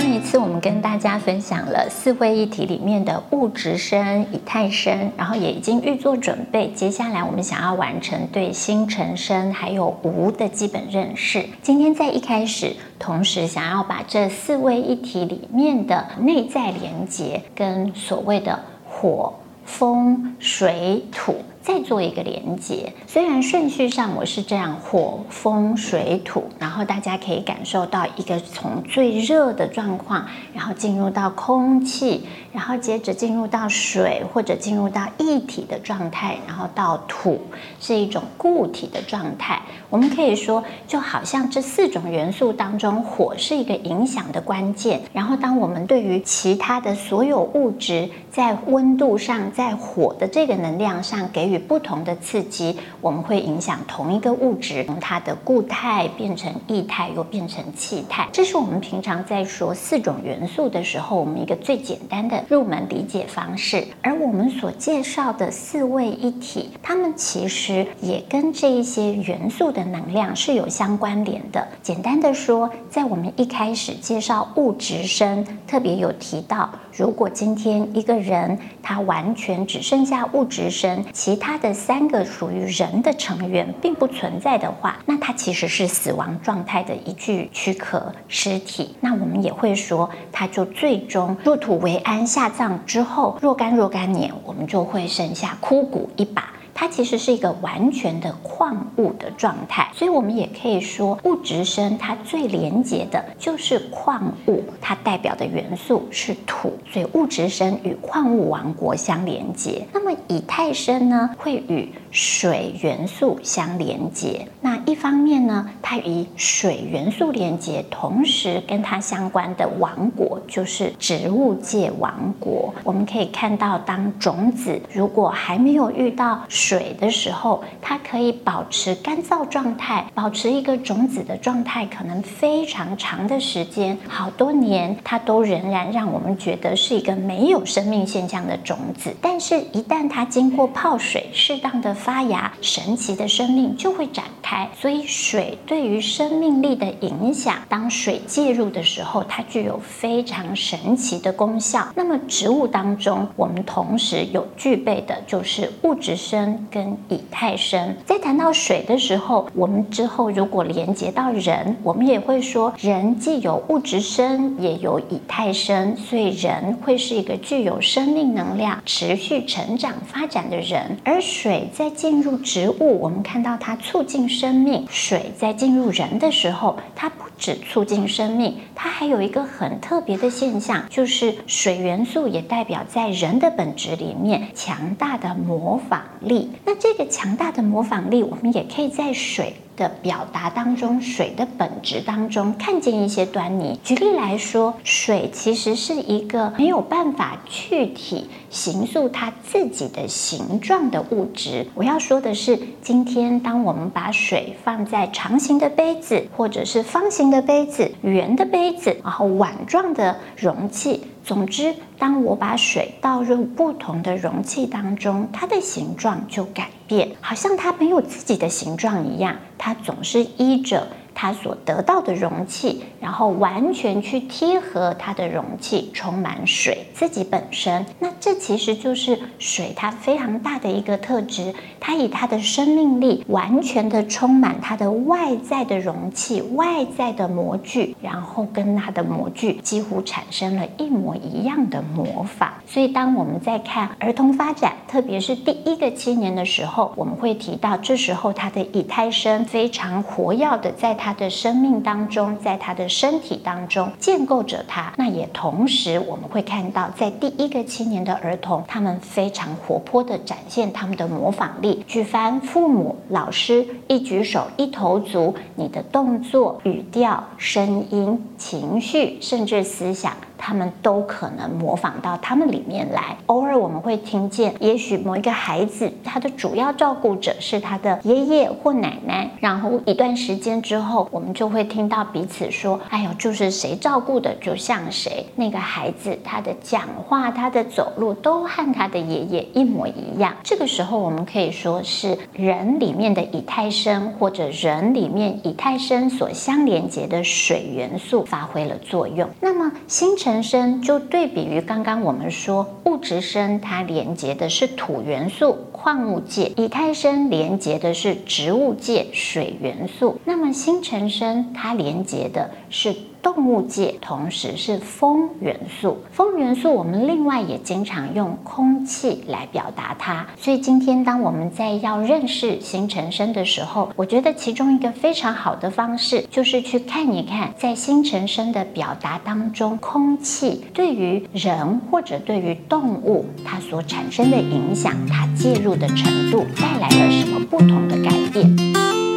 上一次我们跟大家分享了四位一体里面的物质身、以太身，然后也已经预做准备。接下来我们想要完成对星辰身还有无的基本认识。今天在一开始，同时想要把这四位一体里面的内在连接跟所谓的火、风、水、土。再做一个连接，虽然顺序上我是这样火、风、水、土，然后大家可以感受到一个从最热的状况，然后进入到空气，然后接着进入到水，或者进入到液体的状态，然后到土是一种固体的状态。我们可以说，就好像这四种元素当中，火是一个影响的关键。然后，当我们对于其他的所有物质在温度上，在火的这个能量上给与不同的刺激，我们会影响同一个物质，从它的固态变成液态，又变成气态。这是我们平常在说四种元素的时候，我们一个最简单的入门理解方式。而我们所介绍的四位一体，它们其实也跟这一些元素的能量是有相关联的。简单的说，在我们一开始介绍物质身，特别有提到，如果今天一个人他完全只剩下物质身，其他的三个属于人的成员并不存在的话，那它其实是死亡状态的一具躯壳尸体。那我们也会说，它就最终入土为安，下葬之后若干若干年，我们就会剩下枯骨一把。它其实是一个完全的矿物的状态，所以我们也可以说，物质生它最连接的就是矿物，它代表的元素是土，所以物质生与矿物王国相连接。那么以太生呢，会与水元素相连接。那一方面呢，它与水元素连接，同时跟它相关的王国就是植物界王国。我们可以看到，当种子如果还没有遇到水水的时候，它可以保持干燥状态，保持一个种子的状态，可能非常长的时间，好多年，它都仍然让我们觉得是一个没有生命现象的种子。但是，一旦它经过泡水，适当的发芽，神奇的生命就会展开。所以，水对于生命力的影响，当水介入的时候，它具有非常神奇的功效。那么，植物当中，我们同时有具备的就是物质生跟以太身，在谈到水的时候，我们之后如果连接到人，我们也会说，人既有物质身，也有以太身，所以人会是一个具有生命能量、持续成长发展的人。而水在进入植物，我们看到它促进生命；水在进入人的时候，它不只促进生命，它还有一个很特别的现象，就是水元素也代表在人的本质里面强大的模仿力。那这个强大的模仿力，我们也可以在水的表达当中，水的本质当中看见一些端倪。举例来说，水其实是一个没有办法具体形塑它自己的形状的物质。我要说的是，今天当我们把水放在长形的杯子，或者是方形的杯子、圆的杯子，然后碗状的容器。总之，当我把水倒入不同的容器当中，它的形状就改变，好像它没有自己的形状一样，它总是依着。它所得到的容器，然后完全去贴合它的容器，充满水自己本身。那这其实就是水它非常大的一个特质，它以它的生命力完全的充满它的外在的容器、外在的模具，然后跟它的模具几乎产生了一模一样的模仿。所以当我们在看儿童发展，特别是第一个七年的时候，我们会提到这时候它的以太身非常活跃的在它。他的生命当中，在他的身体当中建构着他。那也同时，我们会看到，在第一个七年的儿童，他们非常活泼的展现他们的模仿力。举凡父母、老师一举手、一投足，你的动作、语调、声音、情绪，甚至思想。他们都可能模仿到他们里面来。偶尔我们会听见，也许某一个孩子，他的主要照顾者是他的爷爷或奶奶，然后一段时间之后，我们就会听到彼此说：“哎呦，就是谁照顾的就像谁。”那个孩子他的讲话、他的走路都和他的爷爷一模一样。这个时候，我们可以说是人里面的以太身，或者人里面以太身所相连接的水元素发挥了作用。那么星辰陈生就对比于刚刚我们说物质生，它连接的是土元素、矿物界；以太生连接的是植物界、水元素。那么新陈生它连接的是。动物界同时是风元素，风元素我们另外也经常用空气来表达它。所以今天当我们在要认识新陈生的时候，我觉得其中一个非常好的方式就是去看一看，在新陈生的表达当中，空气对于人或者对于动物它所产生的影响，它介入的程度带来了什么不同的改变。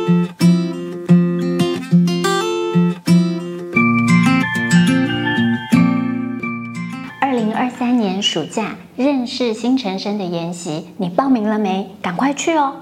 暑假认识新陈生的研习，你报名了没？赶快去哦！